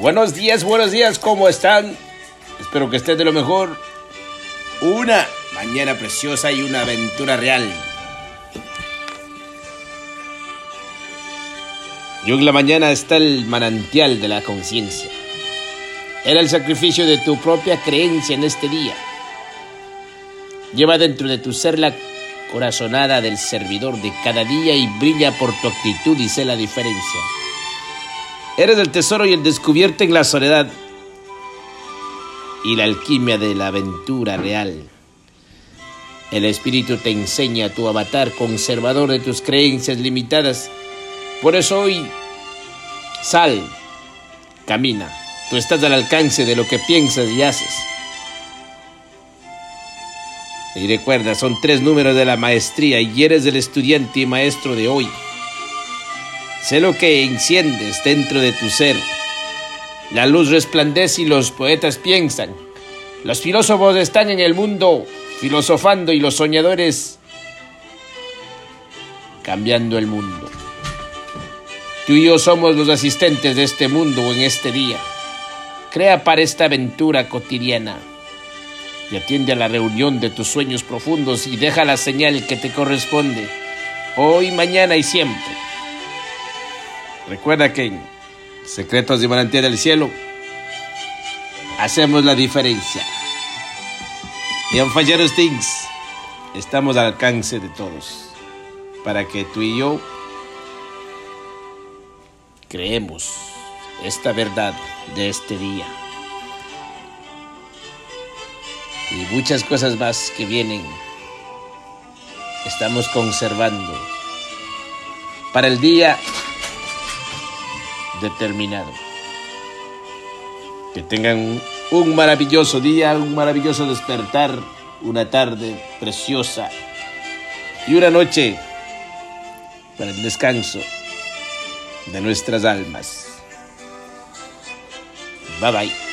Buenos días, buenos días, ¿cómo están? Espero que estén de lo mejor. Una mañana preciosa y una aventura real. Y en la mañana está el manantial de la conciencia. Era el sacrificio de tu propia creencia en este día. Lleva dentro de tu ser la corazonada del servidor de cada día y brilla por tu actitud y sé la diferencia. Eres el tesoro y el descubierto en la soledad y la alquimia de la aventura real. El espíritu te enseña tu avatar conservador de tus creencias limitadas. Por eso hoy sal, camina. Tú estás al alcance de lo que piensas y haces. Y recuerda, son tres números de la maestría y eres el estudiante y maestro de hoy. Sé lo que enciendes dentro de tu ser. La luz resplandece y los poetas piensan. Los filósofos están en el mundo filosofando y los soñadores cambiando el mundo. Tú y yo somos los asistentes de este mundo en este día. Crea para esta aventura cotidiana y atiende a la reunión de tus sueños profundos y deja la señal que te corresponde, hoy, mañana y siempre. Recuerda que en Secretos de Manantial del Cielo hacemos la diferencia. Y en Falleros Things estamos al alcance de todos para que tú y yo creemos esta verdad de este día. Y muchas cosas más que vienen estamos conservando para el día determinado. Que tengan un maravilloso día, un maravilloso despertar, una tarde preciosa y una noche para el descanso de nuestras almas. Bye bye.